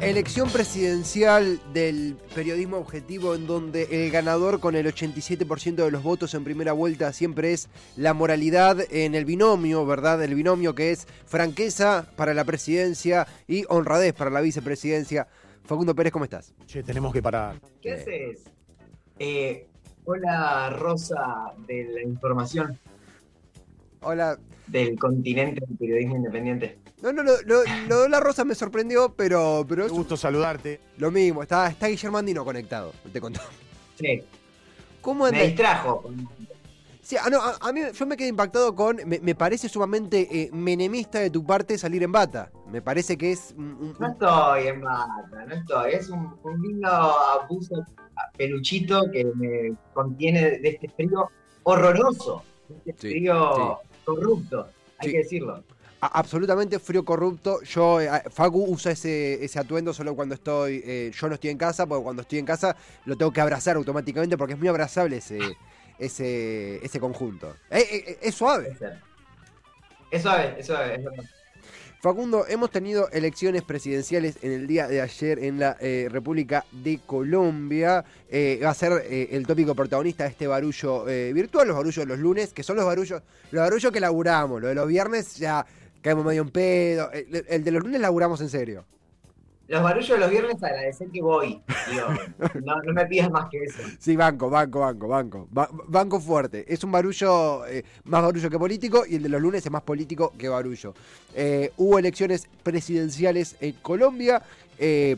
Elección presidencial del periodismo objetivo en donde el ganador con el 87% de los votos en primera vuelta siempre es la moralidad en el binomio, ¿verdad? El binomio que es franqueza para la presidencia y honradez para la vicepresidencia. Facundo Pérez, ¿cómo estás? Che, tenemos que parar. ¿Qué haces? Eh, hola Rosa de la información Hola. del continente del periodismo independiente. No, no, lo, lo- lo de la rosa me sorprendió, pero, pero Qué es gusto saludarte. lo mismo. Está, está Guillermo Andino conectado, te contó. Sí, ¿Cómo me anda? distrajo. Sí, ah, no, a, a mí yo me quedé impactado con. Me, me parece sumamente eh, menemista de tu parte salir en bata. Me parece que es. un- un- No estoy en bata, no estoy. Es un, un lindo abuso peluchito que me contiene de este frío horroroso. de Este Sí, frío corrupto, hay Sí. que decirlo. Absolutamente frío corrupto. Yo, eh, Facu usa ese, ese atuendo solo cuando estoy. eh, yo no estoy en casa, porque cuando estoy en casa lo tengo que abrazar automáticamente porque es muy abrazable ese, ese, ese conjunto. Eh, eh, es suave. Es suave, es suave. Facundo, hemos tenido elecciones presidenciales en el día de ayer en la eh, República de Colombia. Eh, va a ser eh, el tópico protagonista de este barullo virtual, los barullos de los lunes, que son los barullos, los barullos que laburamos. Lo de los viernes ya caemos medio en pedo. El, el de los lunes laburamos en serio. Los barullos de los viernes agradecer que voy. Digo, no, no me pidas más que eso. Sí, banco, banco, banco, banco. Ba- banco fuerte. Es un barullo eh, más barullo que político y el de los lunes es más político que barullo. Eh, hubo elecciones presidenciales en Colombia. eh,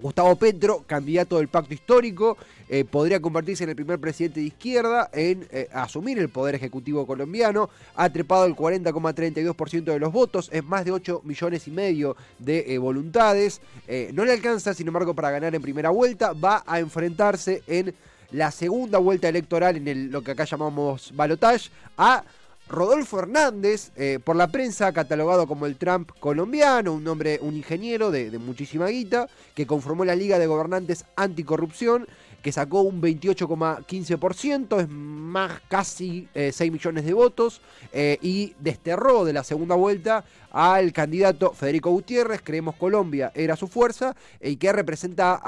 Gustavo Petro, candidato del pacto histórico, eh, podría convertirse en el primer presidente de izquierda en eh, asumir el poder ejecutivo colombiano. Ha trepado el 40,32% de los votos, es más de 8 millones y medio de eh, voluntades. No le alcanza, sin embargo, para ganar en primera vuelta. Va a enfrentarse en la segunda vuelta electoral, en lo que acá llamamos balotage, a Rodolfo Hernández, eh, por la prensa catalogado como el Trump colombiano, un hombre, un ingeniero de, muchísima guita, que conformó la Liga de Gobernantes Anticorrupción, que sacó un 28,15%, es más casi eh, 6 millones de votos, eh, y desterró de la segunda vuelta al candidato Federico Gutiérrez, creemos Colombia era su fuerza, y que representa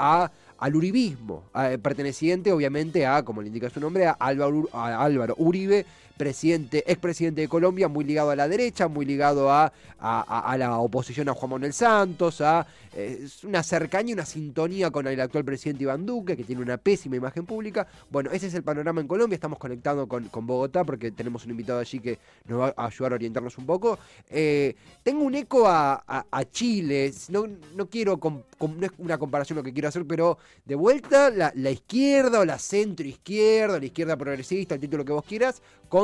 al uribismo, eh, perteneciente obviamente a, como le indica su nombre, a Álvaro, a Álvaro Uribe, presidente, expresidente de Colombia, muy ligado a la derecha, muy ligado a, a- la oposición a Juan Manuel Santos, a eh, una cercanía, una sintonía con el actual presidente Iván Duque, que tiene una pésima imagen pública. Bueno, ese es el panorama en Colombia, estamos conectando con, con Bogotá porque tenemos un invitado allí que nos va a ayudar a orientarnos un poco. Eh, tengo un eco a, a- Chile, no, no quiero, no es una comparación lo que quiero hacer, pero de vuelta la, la izquierda o la centro izquierda, la izquierda progresista, el título que vos quieras,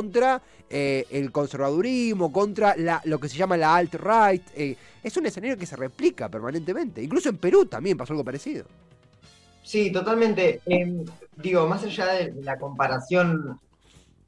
contra eh, el conservadurismo, contra la, lo que se llama la alt-right. eh, es un escenario que se replica permanentemente. Incluso en Perú también pasó algo parecido. Sí, totalmente. Em, digo, más allá de la comparación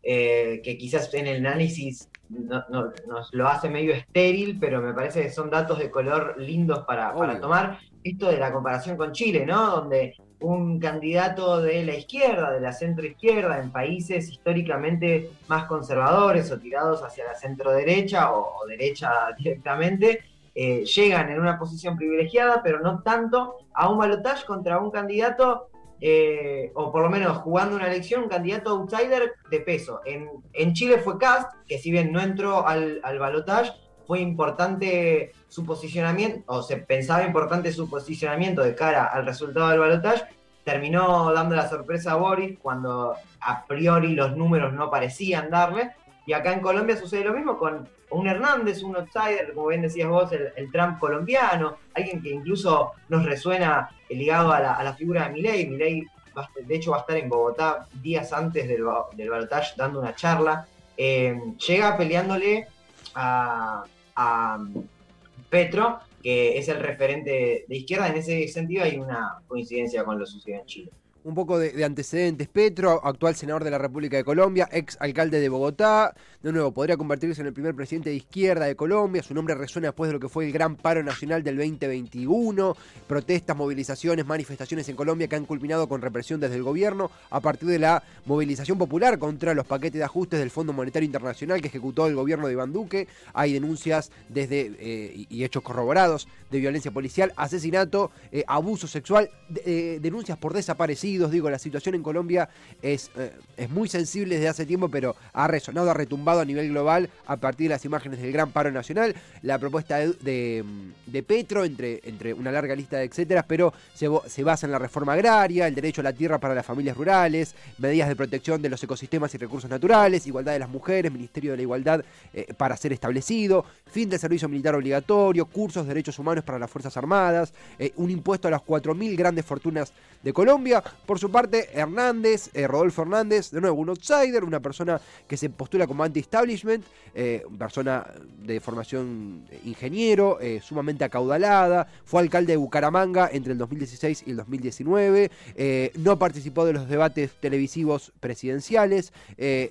eh, que quizás en el análisis no- no- nos lo hace medio estéril, pero me parece que son datos de color lindos para, para tomar. Esto de la comparación con Chile, ¿no? Donde un candidato de la izquierda, de la centro izquierda, en países históricamente más conservadores o tirados hacia la centro derecha o, o derecha directamente, eh, llegan en una posición privilegiada, pero no tanto a un balotaje contra un candidato, eh, o por lo menos jugando una elección, un candidato outsider de peso. En, en Chile fue Cast, que si bien no entró al, al balotaje, fue importante su posicionamiento, o se pensaba importante su posicionamiento de cara al resultado del balotaje, terminó dando la sorpresa a Boris cuando a priori los números no parecían darle. Y acá en Colombia sucede lo mismo con un Hernández, un outsider, como bien decías vos, el, el Trump colombiano, alguien que incluso nos resuena ligado a la, figura de Milei. Milei, de hecho, va a estar en Bogotá días antes del, del balotaje dando una charla. Eh, llega peleándole a, a Petro, que es el referente de izquierda. En ese sentido hay una coincidencia con lo sucedido en Chile. Un poco de, antecedentes. Petro, actual senador de la República de Colombia, ex alcalde de Bogotá, de nuevo, podría convertirse en el primer presidente de izquierda de Colombia. Su nombre resuena después de lo que fue el gran paro nacional del 2021. Protestas, movilizaciones, manifestaciones en Colombia que han culminado con represión desde el gobierno a partir de la movilización popular contra los paquetes de ajustes del Fondo Monetario Internacional que ejecutó el gobierno de Iván Duque. Hay denuncias desde eh, y hechos corroborados de violencia policial, asesinato, eh, abuso sexual, eh, denuncias por desaparecidos. Digo, la situación en Colombia es, es muy sensible desde hace tiempo, pero ha resonado, ha retumbado a nivel global a partir de las imágenes del gran paro nacional, la propuesta de, Petro, entre, entre una larga lista de etcétera, pero se, se, basa en la reforma agraria, el derecho a la tierra para las familias rurales, medidas de protección de los ecosistemas y recursos naturales, igualdad de las mujeres, Ministerio de la Igualdad eh, para ser establecido, fin del servicio militar obligatorio, cursos de derechos humanos para las Fuerzas Armadas, eh, un impuesto a las 4.000 grandes fortunas de Colombia. Por su parte, Hernández, eh, Rodolfo Hernández, de nuevo un outsider, una persona que se postula como anti establishment, eh, persona de formación ingeniero, eh, sumamente acaudalada, fue alcalde de Bucaramanga entre el 2016 y el 2019, eh, no participó de los debates televisivos presidenciales,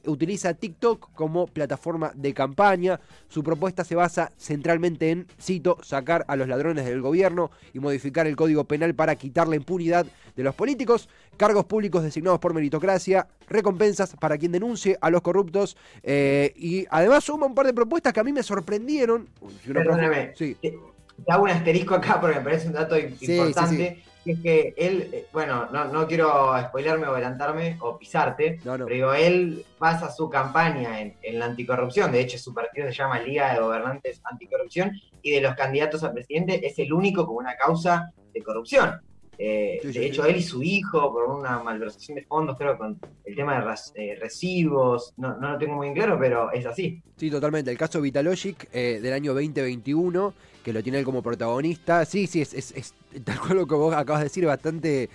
utiliza TikTok como plataforma de campaña, su propuesta se basa centralmente en, cito, sacar a los ladrones del gobierno y modificar el código penal para quitar la impunidad de los políticos, cargos públicos designados por meritocracia, recompensas para quien denuncie a los corruptos eh, y además suma un par de propuestas que a mí me sorprendieron. Perdóname, sí. te, hago un asterisco acá porque me parece un dato importante. que es que él, eh, bueno, no, quiero spoilerme o adelantarme o pisarte, pero digo, él basa su campaña en, la anticorrupción, de hecho su partido se llama Liga de Gobernantes Anticorrupción, y de los candidatos a presidente es el único con una causa de corrupción. Eh, de hecho, él y su hijo, por una malversación de fondos, creo, con el tema de eh, recibos, no, no, lo tengo muy claro, pero es así. Sí, totalmente. El caso Vitalogic eh, del año 2021, que lo tiene él como protagonista, sí, sí, es, es, tal cual lo que vos acabas de decir, bastante...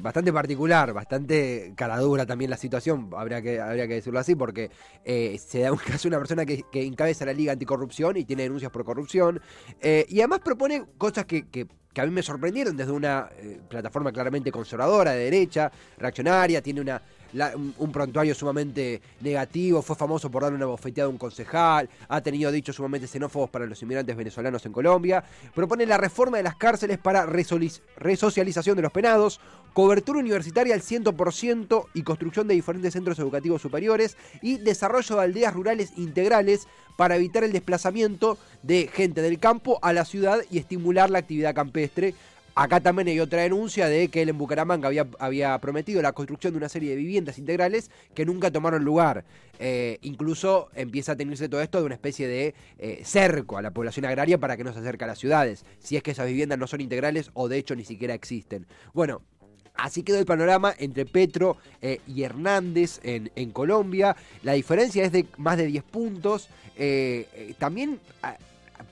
bastante particular, bastante caradura también la situación, habría que, habría que decirlo así, porque se da un caso de una persona que, encabeza la Liga Anticorrupción y tiene denuncias por corrupción, y además propone cosas que, que que a mí me sorprendieron desde una eh, plataforma claramente conservadora, de derecha, reaccionaria, tiene una, un, prontuario sumamente negativo, fue famoso por darle una bofeteada a un concejal, ha tenido dichos sumamente xenófobos para los inmigrantes venezolanos en Colombia, propone la reforma de las cárceles para resocialización de los penados, cobertura universitaria al 100% y construcción de diferentes centros educativos superiores y desarrollo de aldeas rurales integrales para evitar el desplazamiento de gente del campo a la ciudad y estimular la actividad campestre. Acá también hay otra denuncia de que él en Bucaramanga había, había prometido la construcción de una serie de viviendas integrales que nunca tomaron lugar. Eh, incluso empieza a tenerse todo esto de una especie de eh, cerco a la población agraria para que no se acerque a las ciudades, si es que esas viviendas no son integrales o de hecho ni siquiera existen. Bueno, Así quedó el panorama entre Petro eh, y Hernández en, Colombia. La diferencia es de más de 10 puntos. Eh, eh, también ah,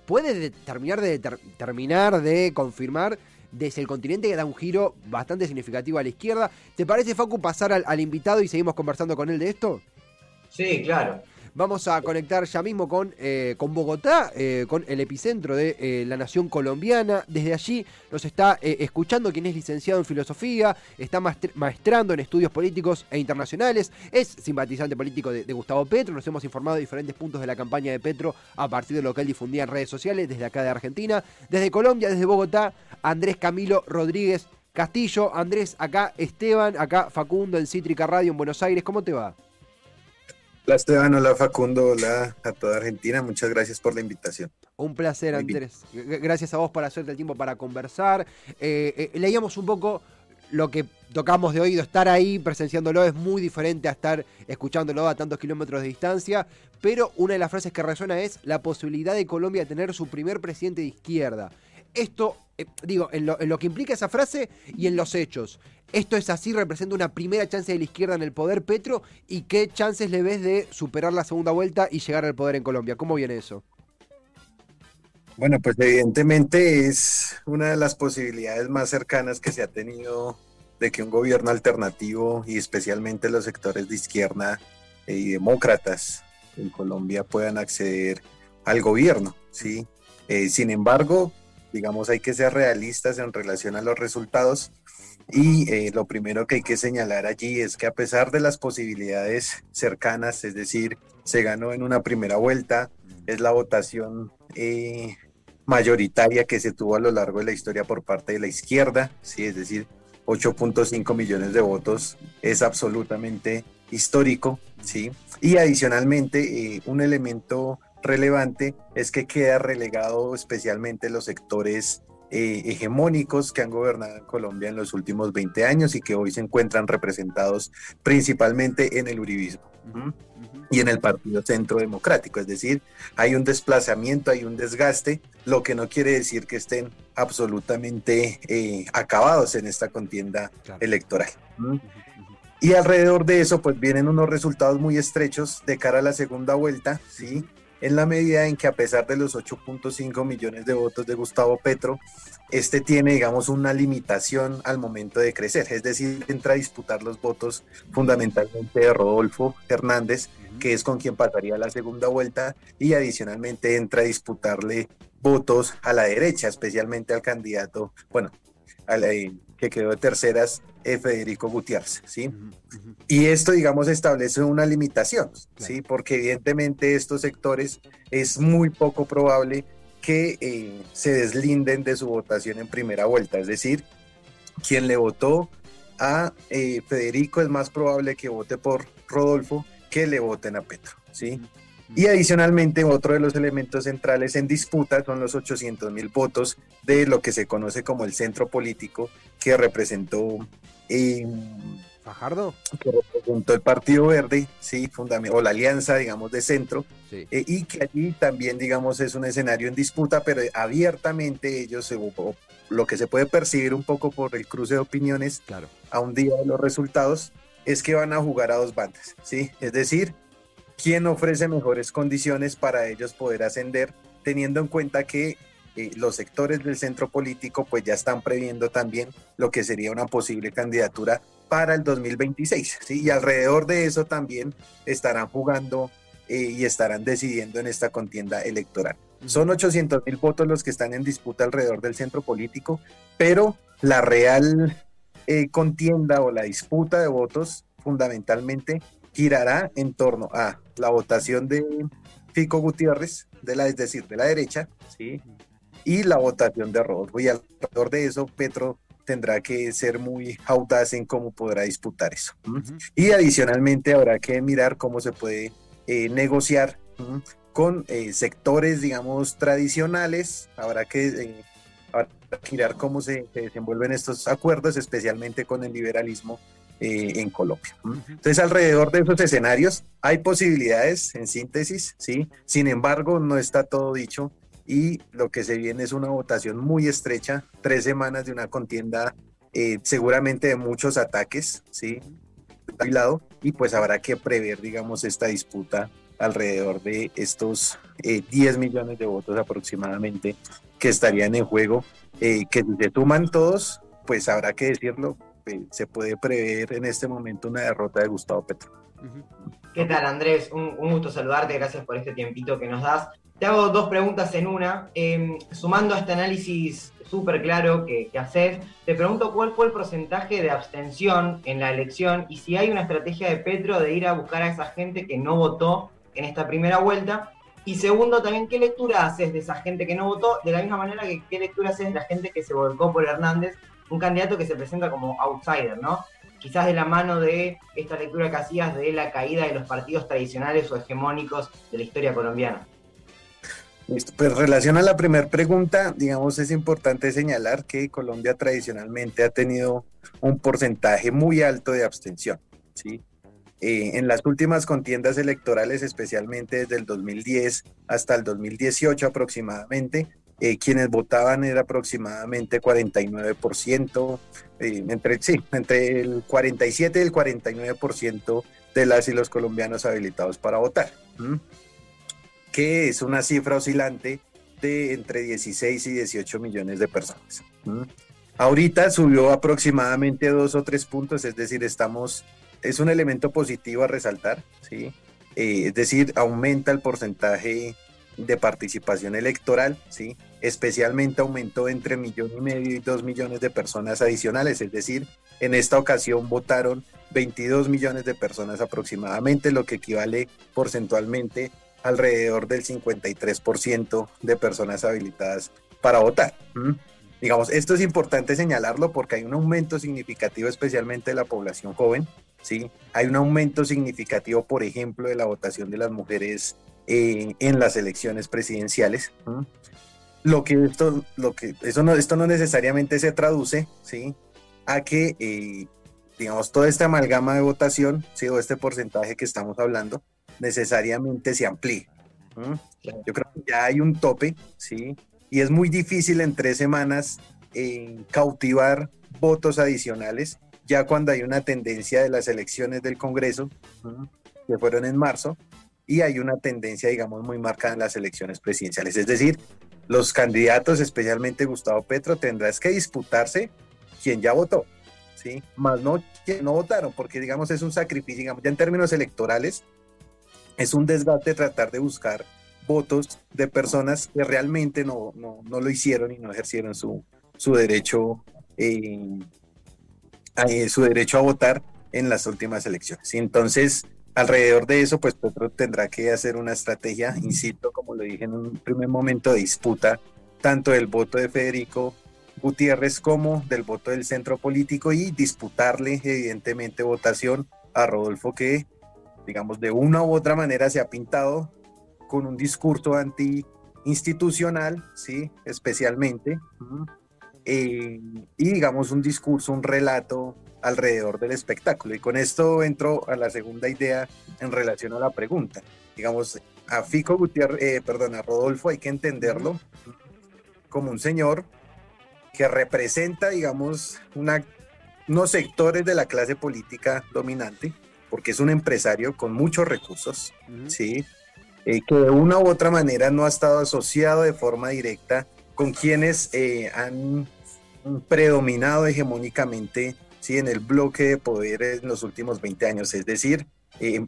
puede terminar de, terminar de confirmar desde el continente que da un giro bastante significativo a la izquierda. ¿Te parece, Facu, pasar al invitado y seguimos conversando con él de esto? Sí, claro. Vamos a conectar ya mismo con, eh, con Bogotá, eh, con el epicentro de eh, la nación colombiana. Desde allí nos está escuchando quien es licenciado en filosofía, está maestrando en estudios políticos e internacionales, es simpatizante político de, Gustavo Petro. Nos hemos informado de diferentes puntos de la campaña de Petro a partir de lo que él difundía en redes sociales desde acá de Argentina. Desde Colombia, desde Bogotá, Andrés Camilo Rodríguez Castillo. Andrés, acá Esteban, acá Facundo en Cítrica Radio en Buenos Aires. ¿Cómo te va? Hola Esteban, hola Facundo, hola a toda Argentina, muchas gracias por la invitación. Un placer Andrés, gracias a vos por hacerte el tiempo para conversar. Eh, eh, leíamos un poco lo que tocamos de oído, estar ahí presenciándolo es muy diferente a estar escuchándolo a tantos kilómetros de distancia, pero una de las frases que resuena es la posibilidad de Colombia tener su primer presidente de izquierda. Esto, eh, digo, en lo, que implica esa frase y en los hechos. ¿Esto es así? ¿Representa una primera chance de la izquierda en el poder, Petro? ¿Y qué chances le ves de superar la segunda vuelta y llegar al poder en Colombia? ¿Cómo viene eso? Bueno, pues evidentemente es una de las posibilidades más cercanas que se ha tenido de que un gobierno alternativo y especialmente los sectores de izquierda y demócratas en Colombia puedan acceder al gobierno, ¿sí? Eh, sin embargo, digamos, hay que ser realistas en relación a los resultados. Y eh, lo primero que hay que señalar allí es que a pesar de las posibilidades cercanas, es decir, se ganó en una primera vuelta, es la votación eh, mayoritaria que se tuvo a lo largo de la historia por parte de la izquierda, ¿sí? es decir, 8.5 millones de votos es absolutamente histórico, ¿sí? Y adicionalmente, eh, un elemento relevante es que queda relegado especialmente los sectores eh, hegemónicos que han gobernado en Colombia en los últimos 20 años y que hoy se encuentran representados principalmente en el uribismo y en el Partido Centro Democrático. Es decir, hay un desplazamiento, hay un desgaste, lo que no quiere decir que estén absolutamente eh, acabados en esta contienda electoral. Y alrededor de eso, pues vienen unos resultados muy estrechos de cara a la segunda vuelta, ¿sí? En la medida en que a pesar de los 8.5 millones de votos de Gustavo Petro, este tiene, digamos, una limitación al momento de crecer, es decir, entra a disputar los votos fundamentalmente de Rodolfo Hernández, que es con quien pasaría la segunda vuelta, y adicionalmente entra a disputarle votos a la derecha, especialmente al candidato, bueno, al, eh, que quedó de terceras, eh, Federico Gutiérrez, ¿sí? Y esto, digamos, establece una limitación, ¿sí? Porque evidentemente estos sectores es muy poco probable que eh, se deslinden de su votación en primera vuelta, es decir, quien le votó a eh, Federico es más probable que vote por Rodolfo que le voten a Petro, ¿sí? Y adicionalmente, otro de los elementos centrales en disputa son los 800 mil votos de lo que se conoce como el centro político que representó. Eh, ¿Fajardo? Que representó el Partido Verde, sí, o la alianza, digamos, de centro, eh, y que allí también, digamos, es un escenario en disputa, pero abiertamente ellos, lo que se puede percibir un poco por el cruce de opiniones claro. a un día de los resultados, es que van a jugar a dos bandas, ¿sí? Es decir, quién ofrece mejores condiciones para ellos poder ascender, teniendo en cuenta que eh, los sectores del centro político pues ya están previendo también lo que sería una posible candidatura para el 2026, ¿sí? Y alrededor de eso también estarán jugando eh, y estarán decidiendo en esta contienda electoral. Son 800 mil votos los que están en disputa alrededor del centro político, pero la real eh, contienda o la disputa de votos fundamentalmente girará en torno a la votación de Fico Gutiérrez, de la, es decir, de la derecha, ¿sí? y la votación de Rodolfo. Y alrededor de eso, Petro tendrá que ser muy audaz en cómo podrá disputar eso. Y adicionalmente habrá que mirar cómo se puede eh, negociar con eh, sectores, digamos, tradicionales. Habrá que, eh, mirar cómo se, se, desenvuelven estos acuerdos, especialmente con el liberalismo eh, en Colombia. Entonces, alrededor de esos escenarios hay posibilidades, en síntesis, ¿sí? Sin embargo, no está todo dicho y lo que se viene es una votación muy estrecha, tres semanas de una contienda eh, seguramente de muchos ataques, ¿sí? lado, y pues habrá que prever, digamos, esta disputa alrededor de estos 10 eh, millones de votos aproximadamente que estarían en juego, que si se suman todos, pues habrá que decirlo, eh, se puede prever en este momento una derrota de Gustavo Petro. ¿Qué tal Andrés? Un, gusto saludarte, gracias por este tiempito que nos das. Te hago dos preguntas en una. Em, sumando a este análisis súper claro que, que haces, te pregunto cuál fue el porcentaje de abstención en la elección y si hay una estrategia de Petro de ir a buscar a esa gente que no votó en esta primera vuelta. Y segundo, también, ¿qué lectura haces de esa gente que no votó? De la misma manera que qué lectura haces de la gente que se volcó por Hernández un candidato que se presenta como outsider, ¿no? Quizás de la mano de esta lectura que hacías de la caída de los partidos tradicionales o hegemónicos de la historia colombiana. Listo. Pues relación a la primera pregunta, digamos, es importante señalar que Colombia tradicionalmente ha tenido un porcentaje muy alto de abstención, ¿sí? Eh, en las últimas contiendas electorales, especialmente desde el 2010 hasta el 2018 aproximadamente, eh, quienes votaban era aproximadamente 49%, eh, entre, entre el 47 y el 49% de las y los colombianos habilitados para votar, que es una cifra oscilante de entre 16 y 18 millones de personas. Ahorita subió aproximadamente dos o tres puntos, es decir, estamos, es un elemento positivo a resaltar, ¿sí? Eh, es decir, aumenta el porcentaje de participación electoral, ¿sí? Especialmente aumentó entre millón y medio y dos millones de personas adicionales, es decir, en esta ocasión votaron 22 millones de personas aproximadamente, lo que equivale porcentualmente alrededor del 53% de personas habilitadas para votar. Digamos, esto es importante señalarlo porque hay un aumento significativo, especialmente de la población joven, ¿sí? Hay un aumento significativo, por ejemplo, de la votación de las mujeres eh, en las elecciones presidenciales. Lo que esto, lo que, eso no, esto no necesariamente se traduce, ¿sí? A que, eh, digamos, toda esta amalgama de votación, ¿sí? O este porcentaje que estamos hablando, necesariamente se amplíe. Yo creo que ya hay un tope, ¿sí? Y es muy difícil en tres semanas eh, cautivar votos adicionales, ya cuando hay una tendencia de las elecciones del Congreso, que fueron en marzo, y hay una tendencia, digamos, muy marcada en las elecciones presidenciales. Es decir, los candidatos, especialmente Gustavo Petro, tendrás que disputarse quien ya votó, ¿sí? Más no quien no votaron, porque, digamos, es un sacrificio, digamos, ya en términos electorales, es un desgaste tratar de buscar votos de personas que realmente no, no, no lo hicieron y no ejercieron su, su derecho eh, eh, su derecho a votar en las últimas elecciones. Entonces, alrededor de eso, pues Petro tendrá que hacer una estrategia, insisto, como lo dije en un primer momento, de disputa tanto del voto de Federico Gutiérrez como del voto del centro político y disputarle evidentemente votación a Rodolfo que digamos, de una u otra manera se ha pintado con un discurso anti-institucional, ¿sí? Especialmente, eh, y digamos un discurso, un relato alrededor del espectáculo. Y con esto entro a la segunda idea en relación a la pregunta. Digamos, a Fico Gutiérrez, eh, perdón, a Rodolfo hay que entenderlo como un señor que representa, digamos, una, unos sectores de la clase política dominante, porque es un empresario con muchos recursos, ¿sí? Eh, que de una u otra manera no ha estado asociado de forma directa con quienes eh, han predominado hegemónicamente ¿sí? en el bloque de poder en los últimos 20 años. Es decir, eh,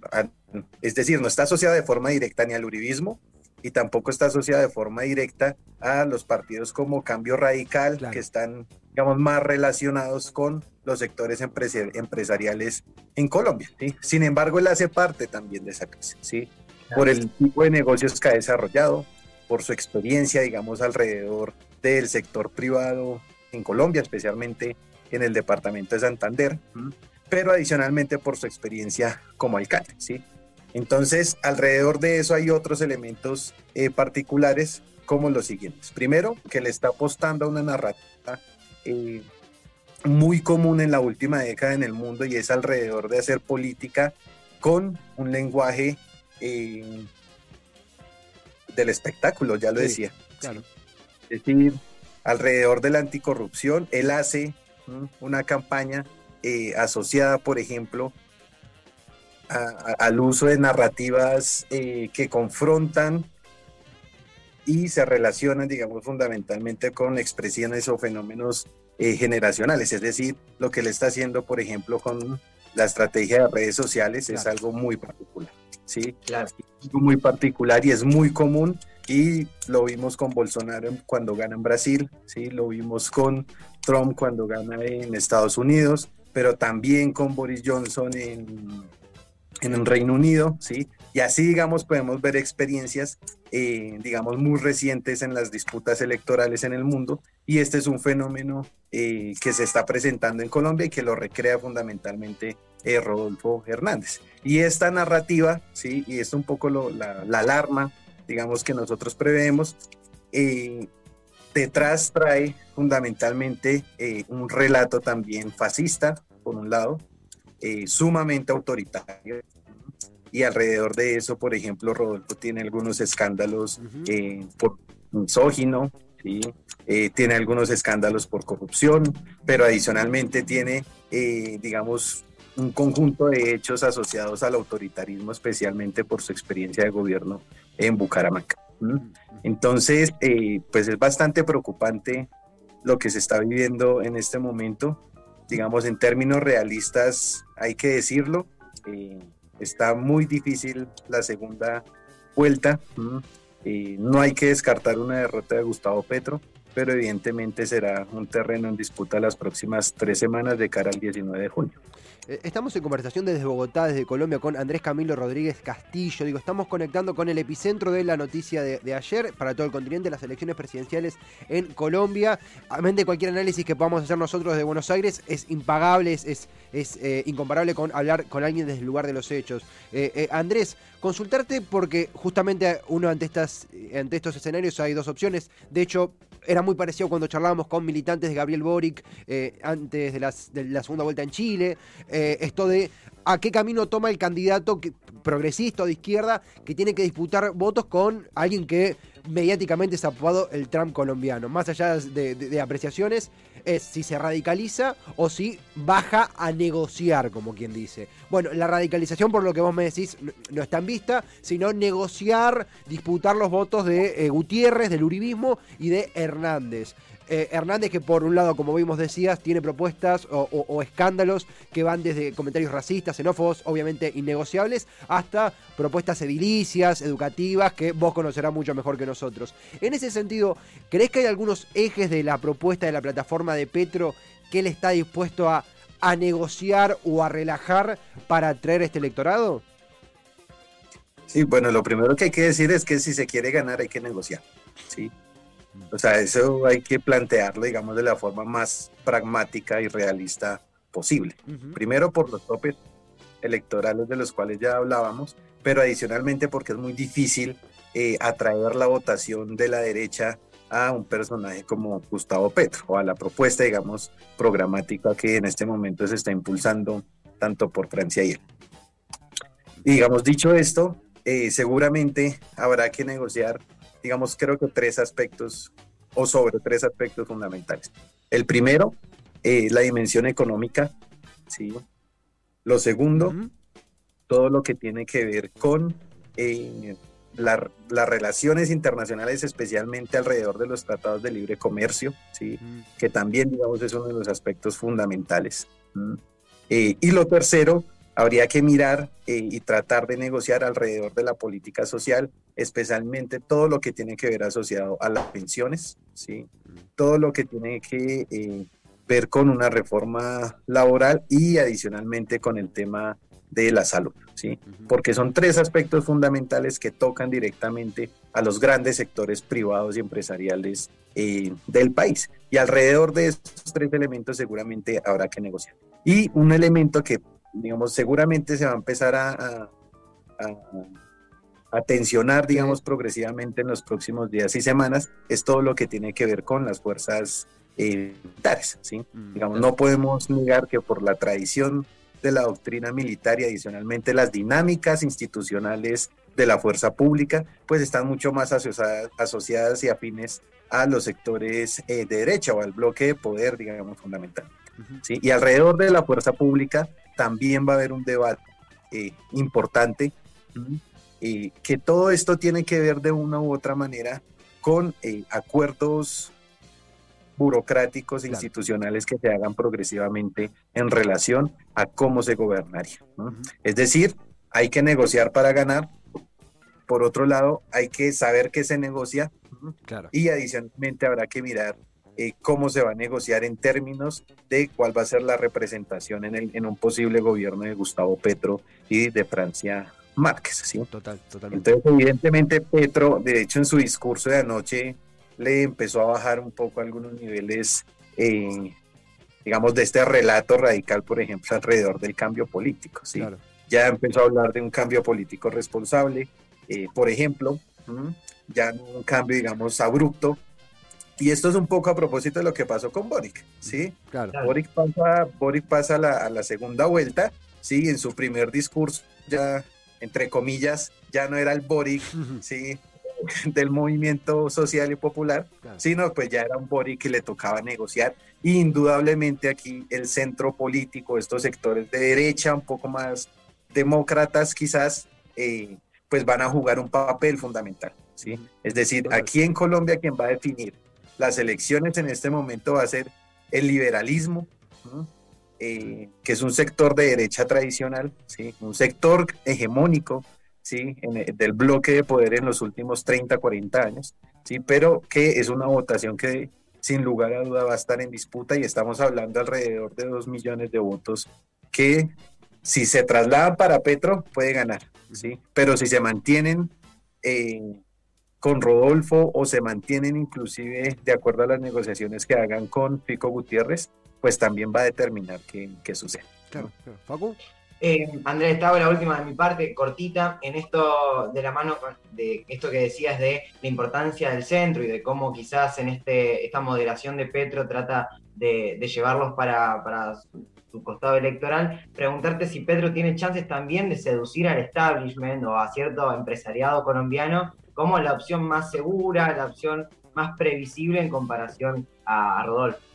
es decir, no está asociado de forma directa ni al uribismo y tampoco está asociado de forma directa a los partidos como Cambio Radical, que están, digamos, más relacionados con los sectores empresariales en Colombia. ¿sí? Sin embargo, él hace parte también de esa crisis, ¿sí? por el tipo de negocios que ha desarrollado, por su experiencia, digamos, alrededor del sector privado en Colombia, especialmente en el departamento de Santander, pero adicionalmente por su experiencia como alcalde. ¿sí? Entonces, alrededor de eso hay otros elementos eh, particulares como los siguientes. Primero, que le está apostando a una narrativa eh, muy común en la última década en el mundo y es alrededor de hacer política con un lenguaje eh, del espectáculo, ya lo decía. Claro. Es decir, alrededor de la anticorrupción, él hace una campaña eh, asociada, por ejemplo, al uso de narrativas eh, que confrontan y se relacionan, digamos, fundamentalmente con expresiones o fenómenos eh, generacionales, es decir, lo que le está haciendo, por ejemplo, con la estrategia de redes sociales es algo muy particular, ¿sí? Claro. Muy particular y es muy común y lo vimos con Bolsonaro cuando gana en Brasil, ¿sí? Lo vimos con Trump cuando gana en Estados Unidos, pero también con Boris Johnson en, en el Reino Unido, ¿sí? Y así, digamos, podemos ver experiencias, eh, digamos, muy recientes en las disputas electorales en el mundo. Y este es un fenómeno eh, que se está presentando en Colombia y que lo recrea fundamentalmente eh, Rodolfo Hernández. Y esta narrativa, ¿sí? Y es un poco la, alarma, digamos, que nosotros preveemos, detrás trae fundamentalmente un relato también fascista, por un lado, sumamente autoritario, y alrededor de eso, por ejemplo, Rodolfo tiene algunos escándalos eh, por misógino, ¿sí? Eh, tiene algunos escándalos por corrupción, pero adicionalmente tiene, eh, digamos, un conjunto de hechos asociados al autoritarismo, especialmente por su experiencia de gobierno en Bucaramanga. Entonces, pues es bastante preocupante lo que se está viviendo en este momento. Digamos, en términos realistas, hay que decirlo, Está muy difícil la segunda vuelta. no hay que descartar una derrota de Gustavo Petro, pero evidentemente será un terreno en disputa las próximas tres semanas de cara al 19 de junio. Eh, estamos en conversación desde Bogotá, desde Colombia, con Andrés Camilo Rodríguez Castillo. Digo, estamos conectando con el epicentro de la noticia de, ayer para todo el continente, las elecciones presidenciales en Colombia. Mente cualquier análisis que podamos hacer nosotros de Buenos Aires es impagable, es, es, eh, incomparable con hablar con alguien desde el lugar de los hechos. Eh, Andrés, consultarte porque justamente uno ante, estas, ante estos escenarios hay dos opciones. De hecho, era muy parecido cuando charlábamos con militantes de Gabriel Boric eh, antes de, la segunda vuelta en Chile. Eh, esto de a qué camino toma el candidato progresista o de izquierda que tiene que disputar votos con alguien que mediáticamente se ha aprobado el Trump colombiano. Más allá de, apreciaciones, es si se radicaliza o si baja a negociar, como quien dice. Bueno, la radicalización, por lo que vos me decís, no, está en vista, sino negociar, disputar los votos de eh, Gutiérrez, del Uribismo y de Hernández. Eh, Hernández que por un lado, como vimos decías, tiene propuestas o, escándalos que van desde comentarios racistas, xenófobos, obviamente innegociables, hasta propuestas edilicias, educativas, que vos conocerás mucho mejor que nosotros. En ese sentido, ¿crees que hay algunos ejes de la propuesta de la plataforma de Petro que él está dispuesto a, a negociar o a relajar para atraer este electorado? Sí, bueno, lo primero que hay que decir es que si se quiere ganar hay que negociar, ¿sí? O sea, eso hay que plantearlo, digamos, de la forma más pragmática y realista posible. Primero por los topes electorales de los cuales ya hablábamos, pero adicionalmente porque es muy difícil eh, atraer la votación de la derecha a un personaje como Gustavo Petro o a la propuesta, digamos, programática que en este momento se está impulsando tanto por Francia y él. Y digamos, dicho esto, eh, seguramente habrá que negociar digamos, creo que tres aspectos o sobre tres aspectos fundamentales. El primero, eh, la dimensión económica, ¿sí? Lo segundo, todo lo que tiene que ver con eh, las relaciones internacionales, especialmente alrededor de los tratados de libre comercio, ¿sí? Que también, digamos, es uno de los aspectos fundamentales. Eh, y lo tercero, habría que mirar y tratar de negociar alrededor de la política social especialmente todo lo que tiene que ver asociado a las pensiones, ¿sí? todo lo que tiene que eh, ver con una reforma laboral y adicionalmente con el tema de la salud, ¿sí? porque son tres aspectos fundamentales que tocan directamente a los grandes sectores privados y empresariales eh, del país. Y alrededor de estos tres elementos seguramente habrá que negociar. Y un elemento que, digamos, seguramente se va a empezar a atencionar, digamos, progresivamente en los próximos días y semanas, es todo lo que tiene que ver con las fuerzas eh, militares, ¿sí? Mm, digamos, no podemos negar que por la tradición de la doctrina militar y adicionalmente las dinámicas institucionales de la fuerza pública, pues están mucho más asociadas, asociadas y afines a los sectores eh, de derecha o al bloque de poder, digamos, fundamental. ¿sí? Y alrededor de la fuerza pública también va a haber un debate eh, importante eh, que todo esto tiene que ver de una u otra manera con eh, acuerdos burocráticos e institucionales que se hagan progresivamente en relación a cómo se gobernaría. Es decir, hay que negociar para ganar. Por otro lado, hay que saber qué se negocia. Y adicionalmente habrá que mirar eh, cómo se va a negociar en términos de cuál va a ser la representación en, el, en un posible gobierno de Gustavo Petro y de Francia Márquez. ¿sí? Total, totalmente. Entonces, evidentemente, Petro, de hecho, en su discurso de anoche le empezó a bajar un poco algunos niveles, eh, digamos, de este relato radical, por ejemplo, alrededor del cambio político. ¿sí? Ya empezó a hablar de un cambio político responsable, eh, por ejemplo, ya no un cambio, digamos, abrupto. Y esto es un poco a propósito de lo que pasó con Boric, ¿sí? Claro. Boric pasa, Boric pasa a la, a la segunda vuelta, ¿sí? En su primer discurso ya entre comillas, ya no era el Boric, ¿sí? del movimiento social y popular, sino pues ya era un Boric que le tocaba negociar. indudablemente aquí el centro político, estos sectores de derecha, un poco más demócratas quizás, eh, pues van a jugar un papel fundamental. ¿sí? Es decir, aquí en Colombia quien va a definir las elecciones en este momento va a ser el liberalismo, eh, que es un sector de derecha tradicional, ¿sí? un sector hegemónico ¿sí? del bloque de poder en los últimos 30, 40 años, ¿sí? pero que es una votación que sin lugar a duda va a estar en disputa y estamos hablando alrededor de 2 millones de votos que si se trasladan para Petro puede ganar, ¿sí? pero si se mantienen eh, con Rodolfo o se mantienen inclusive de acuerdo a las negociaciones que hagan con Pico Gutiérrez, pues también va a determinar qué, qué sucede. Claro, claro. Facu. Eh, Andrés, estaba la última de mi parte, cortita, en esto de la mano de esto que decías de la importancia del centro y de cómo quizás en este, esta moderación de Petro trata de, llevarlos para, para su, costado electoral, preguntarte si Petro tiene chances también de seducir al establishment o a cierto empresariado colombiano como la opción más segura, la opción más previsible en comparación a Rodolfo.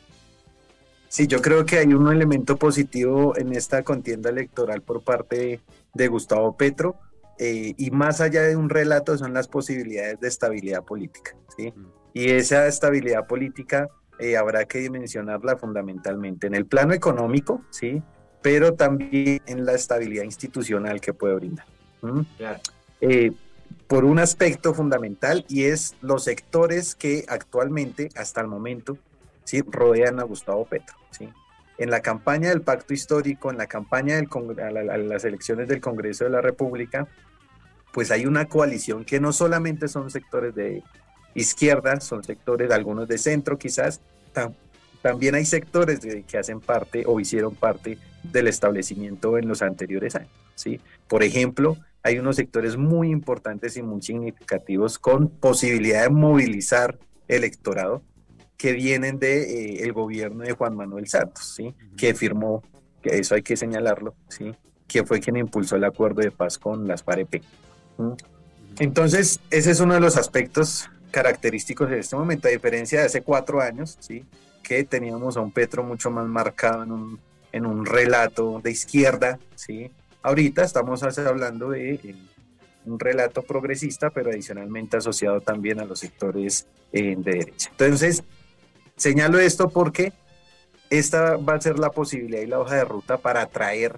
Sí, yo creo que hay un elemento positivo en esta contienda electoral por parte de, Gustavo Petro, eh, y más allá de un relato son las posibilidades de estabilidad política. ¿sí? Mm. Y esa estabilidad política eh, habrá que dimensionarla fundamentalmente en el plano económico, ¿sí? pero también en la estabilidad institucional que puede brindar. Eh, por un aspecto fundamental y es los sectores que actualmente, hasta el momento, ¿sí? rodean a Gustavo Petro. En la campaña del pacto histórico, en la campaña del a, las elecciones del Congreso de la República, pues hay una coalición que no solamente son sectores de izquierda, son sectores, algunos de centro quizás, también hay sectores que hacen parte o hicieron parte del establecimiento en los anteriores años. ¿sí? Por ejemplo, hay unos sectores muy importantes y muy significativos con posibilidad de movilizar electorado que vienen del de, eh, el gobierno de Juan Manuel Santos, ¿sí? que firmó, que eso hay que señalarlo, ¿sí? que fue quien impulsó el acuerdo de paz con las FAREP. Entonces, ese es uno de los aspectos característicos de este momento, a diferencia de hace cuatro años, ¿sí? que teníamos a un Petro mucho más marcado en un, en un relato de izquierda, ¿sí? ahorita estamos hablando de eh, un relato progresista, pero adicionalmente asociado también a los sectores eh, de derecha. Entonces, Señalo esto porque esta va a ser la posibilidad y la hoja de ruta para atraer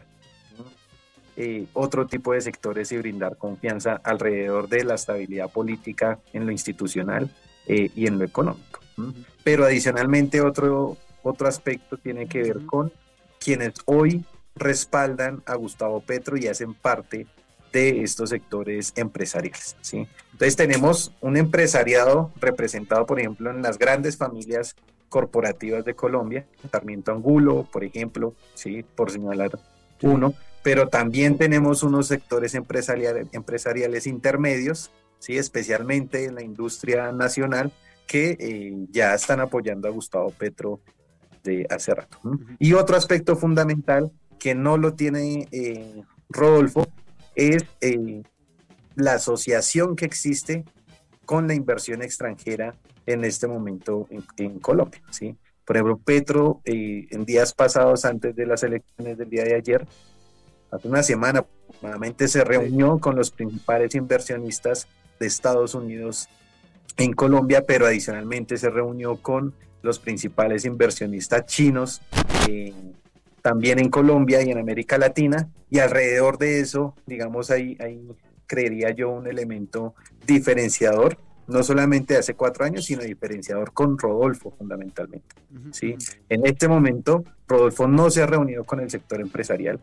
eh, otro tipo de sectores y brindar confianza alrededor de la estabilidad política en lo institucional eh, y en lo económico. Pero adicionalmente otro, otro aspecto tiene que ver con quienes hoy respaldan a Gustavo Petro y hacen parte de estos sectores empresariales. ¿sí? Entonces tenemos un empresariado representado, por ejemplo, en las grandes familias corporativas de Colombia, Sarmiento Angulo, por ejemplo, ¿sí? por señalar uno, pero también tenemos unos sectores empresariales, empresariales intermedios, ¿sí? especialmente en la industria nacional, que eh, ya están apoyando a Gustavo Petro de hace rato. Y otro aspecto fundamental que no lo tiene eh, Rodolfo es eh, la asociación que existe con la inversión extranjera en este momento en, Colombia. ¿sí? Por ejemplo, Petro, eh, en días pasados, antes de las elecciones del día de ayer, hace una semana aproximadamente, se reunió con los principales inversionistas de Estados Unidos en Colombia, pero adicionalmente se reunió con los principales inversionistas chinos eh, también en Colombia y en América Latina, y alrededor de eso, digamos, ahí, ahí creería yo un elemento diferenciador no solamente hace cuatro años, sino diferenciador con Rodolfo fundamentalmente. ¿sí? En este momento, Rodolfo no se ha reunido con el sector empresarial.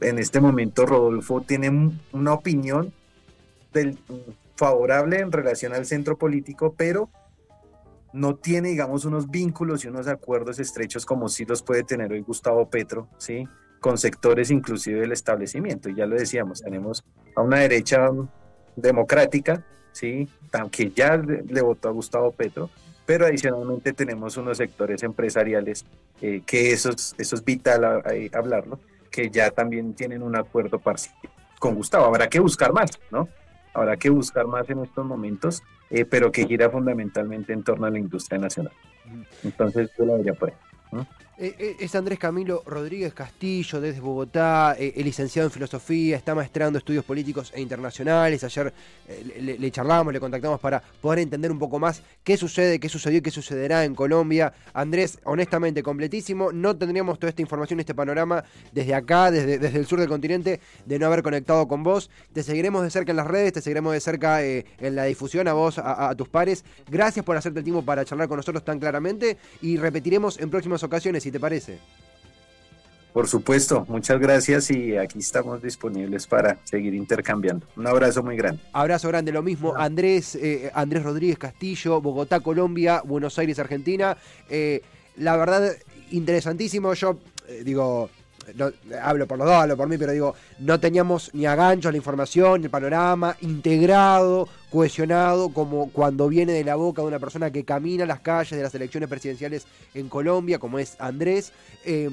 En este momento, Rodolfo tiene una opinión del, favorable en relación al centro político, pero no tiene, digamos, unos vínculos y unos acuerdos estrechos como sí los puede tener hoy Gustavo Petro, ¿sí? con sectores inclusive del establecimiento. Y ya lo decíamos, tenemos a una derecha democrática ¿sí? que ya le, votó a Gustavo Petro, pero adicionalmente tenemos unos sectores empresariales eh, que eso es, eso es vital hablarlo, que ya también tienen un acuerdo parcial con Gustavo. Habrá que buscar más, ¿no? Habrá que buscar más en estos momentos, eh, pero que gira fundamentalmente en torno a la industria nacional. Entonces, yo la vería por ahí. Eh, eh, es Andrés Camilo Rodríguez Castillo desde Bogotá, eh, licenciado en filosofía, está maestrando estudios políticos e internacionales. Ayer le, le, charlamos, le contactamos para poder entender un poco más qué sucede, qué sucedió y qué sucederá en Colombia. Andrés, honestamente, completísimo. No tendríamos toda esta información, este panorama desde acá, desde, desde el sur del continente, de no haber conectado con vos. Te seguiremos de cerca en las redes, te seguiremos de cerca en la difusión a vos, a, a tus pares. Gracias por hacerte el tiempo para charlar con nosotros tan claramente y repetiremos en próximas ocasiones si te parece. Por supuesto, muchas gracias y aquí estamos disponibles para seguir intercambiando. Un abrazo muy grande. Abrazo grande, lo mismo. Andrés, eh, Andrés Rodríguez Castillo, Bogotá, Colombia, Buenos Aires, Argentina. Eh, la verdad, interesantísimo. Yo eh, digo, hablo por los dos, hablo por mí, pero digo, no teníamos ni a ganchos la información, el panorama integrado, cohesionado, como cuando viene de la boca de una persona que camina las calles de las elecciones presidenciales en Colombia, como es Andrés. Eh,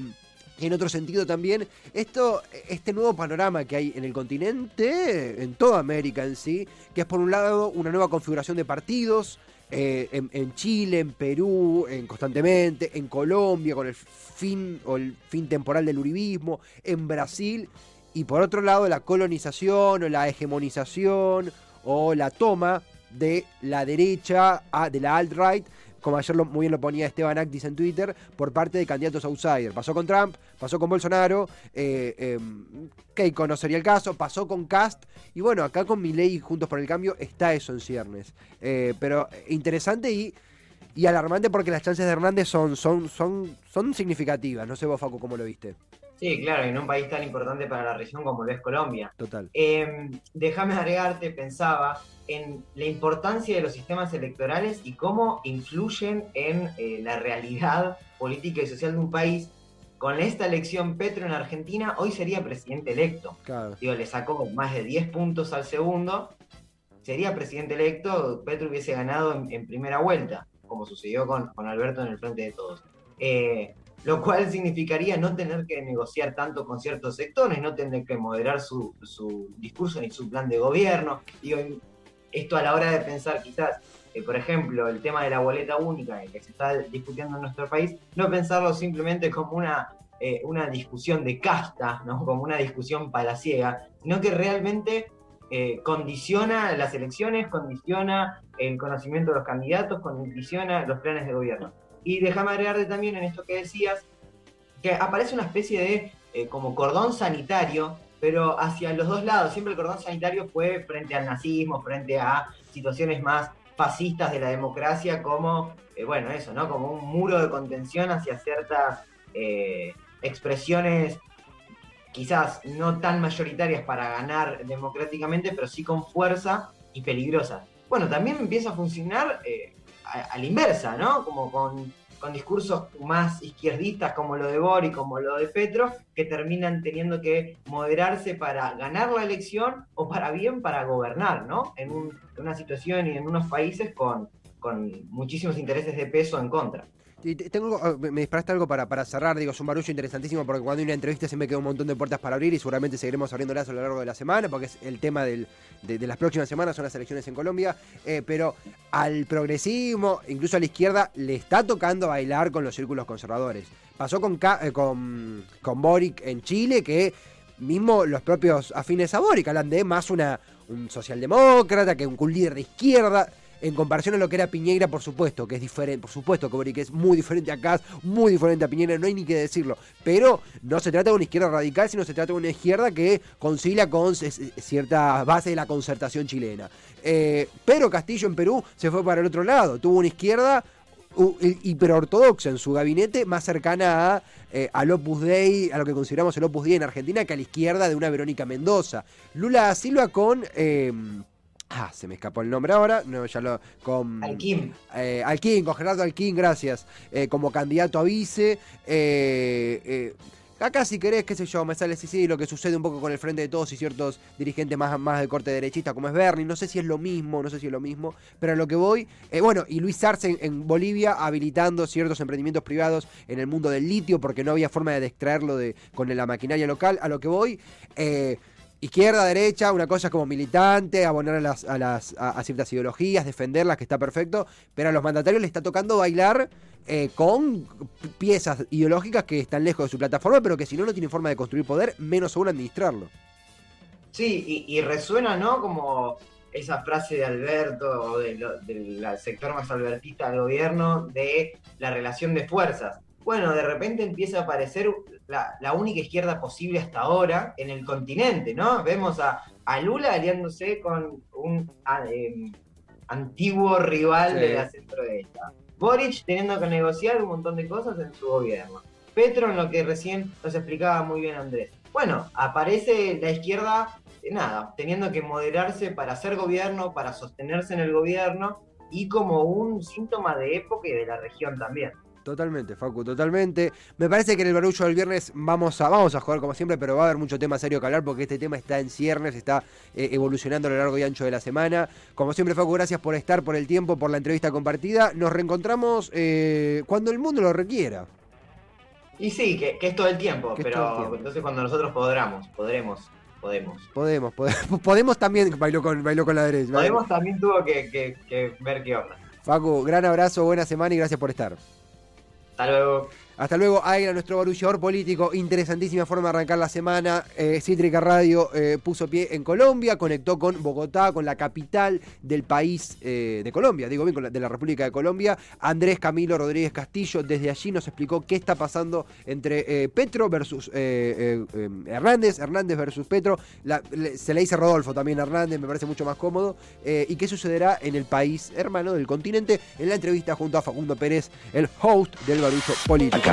en otro sentido también, esto, este nuevo panorama que hay en el continente, en toda América en sí, que es por un lado una nueva configuración de partidos, eh, en, Chile, en Perú, en constantemente, en Colombia con el fin o el fin temporal del uribismo, en Brasil, y por otro lado la colonización o la hegemonización o la toma de la derecha, de la alt-right, como ayer muy bien lo ponía Esteban Actis en Twitter, por parte de candidatos outsiders. Pasó con Trump, pasó con Bolsonaro, eh, em, Keiko no sería el caso, pasó con Cast, y bueno, acá con Milei Juntos por el Cambio está eso en ciernes. Eh, pero interesante y, y, alarmante porque las chances de Hernández son, son, son, son significativas. No sé vos, Facu, cómo lo viste. Sí, claro, en un país tan importante para la región como lo es Colombia. Total. Em, déjame agregarte, pensaba en la importancia de los sistemas electorales y cómo influyen en eh, la realidad política y social de un país. Con esta elección, Petro en Argentina hoy sería presidente electo. Claro. Digo, le sacó más de 10 puntos al segundo. Sería presidente electo, Petro hubiese ganado en, primera vuelta, como sucedió con, con, Alberto en el frente de todos. Eh, lo cual significaría no tener que negociar tanto con ciertos sectores, no tener que moderar su, su discurso ni su plan de gobierno. Digo, esto a la hora de pensar quizás, eh, por ejemplo, el tema de la boleta única que se está discutiendo en nuestro país, no pensarlo simplemente como una, eh, una discusión de casta, ¿no? como una discusión palaciega, sino que realmente eh, condiciona las elecciones, condiciona el conocimiento de los candidatos, condiciona los planes de gobierno. Y déjame agregarte también en esto que decías, que aparece una especie de como cordón sanitario pero hacia los dos lados. Siempre el cordón sanitario fue frente al nazismo, frente a situaciones más fascistas de la democracia, como, eh, bueno, eso, ¿no? Como un muro de contención hacia ciertas eh, expresiones quizás no tan mayoritarias para ganar democráticamente, pero sí con fuerza y peligrosas. Bueno, también empieza a funcionar eh, a, a, la inversa, ¿no? Como con con discursos más izquierdistas como lo de Bori, como lo de Petro, que terminan teniendo que moderarse para ganar la elección o para bien para gobernar, ¿no? En, una situación y en unos países con, con muchísimos intereses de peso en contra. Tengo, ah, me disparaste algo para, para cerrar, digo, es un barullo interesantísimo porque cuando hay una entrevista se me queda un montón de puertas para abrir y seguramente seguiremos abriéndolas a lo largo de la semana porque es el tema del, de, las próximas semanas, son las elecciones en Colombia, eh, pero al progresismo, incluso a la izquierda, le está tocando bailar con los círculos conservadores. Pasó con, eh, con, con Boric en Chile que mismo los propios afines a Boric hablan de más una, un socialdemócrata que un líder de izquierda en comparación a lo que era Piñeira, por supuesto, que es diferente, por supuesto que es muy diferente a Cas, muy diferente a Piñeira, no hay ni que decirlo, pero no se trata de una izquierda radical, sino se trata de una izquierda que concilia con cierta base de la concertación chilena. Eh, pero Castillo en Perú se fue para el otro lado, tuvo una izquierda hiperortodoxa en su gabinete, más cercana a, eh, al Opus Dei, a lo que consideramos el Opus Dei en Argentina, que a la izquierda de una Verónica Mendoza. Lula Silva con eh, Ah, se me escapó el nombre ahora. No, ya lo. Con. Alquín. Eh, Alquín, con Gerardo Alquín, gracias. Eh, como candidato a vice. Eh, eh, acá, si querés, qué sé yo, me sale sí, sí, lo que sucede un poco con el frente de todos y ciertos dirigentes más, más de corte derechista, como es Bernie. No sé si es lo mismo, no sé si es lo mismo. Pero a lo que voy. bueno, y Luis Arce en, Bolivia habilitando ciertos emprendimientos privados en el mundo del litio, porque no había forma de extraerlo de, con la maquinaria local. A lo que voy izquierda, derecha, una cosa es como militante, abonar a, las, a, las, a, ciertas ideologías, defenderlas, que está perfecto, pero a los mandatarios les está tocando bailar eh, con piezas ideológicas que están lejos de su plataforma, pero que si no, no tienen forma de construir poder, menos aún administrarlo. Sí, y, resuena, ¿no? Como esa frase de Alberto, o del sector más albertista del gobierno, de la relación de fuerzas. Bueno, de repente empieza a aparecer la, única izquierda posible hasta ahora en el continente, ¿no? Vemos a, Lula aliándose con un em, antiguo rival de la centro-derecha. Boric teniendo que negociar un montón de cosas en su gobierno. Petro en lo que recién nos explicaba muy bien Andrés. Bueno, aparece la izquierda, nada, teniendo que moderarse para hacer gobierno, para sostenerse en el gobierno y como un síntoma de época y de la región también. Totalmente, Facu, totalmente. Me parece que en el barullo del viernes vamos a, vamos a jugar como siempre, pero va a haber mucho tema serio que hablar porque este tema está en ciernes, está eh, evolucionando a lo largo y ancho de la semana. Como siempre, Facu, gracias por estar, por el tiempo, por la entrevista compartida. Nos reencontramos eh, cuando el mundo lo requiera. Y sí, que, es todo el tiempo, pero entonces cuando nosotros podamos, podremos. Podemos. Podemos, podemos, también bailó con, bailó con la derecha. Podemos también tuvo que, que ver qué onda. Facu, gran abrazo, buena semana y gracias por estar. Hasta luego. Hasta luego, Aira, nuestro barullador político. Interesantísima forma de arrancar la semana. Eh, Cítrica Radio eh, puso pie en Colombia, conectó con Bogotá, con la capital del país eh, de Colombia, digo bien, de la República de Colombia. Andrés Camilo Rodríguez Castillo, desde allí nos explicó qué está pasando entre Petro versus Hernández, Hernández versus Petro. se le dice Rodolfo también Hernández, me parece mucho más cómodo. y qué sucederá en el país hermano del continente en la entrevista junto a Facundo Pérez, el host del barullo político.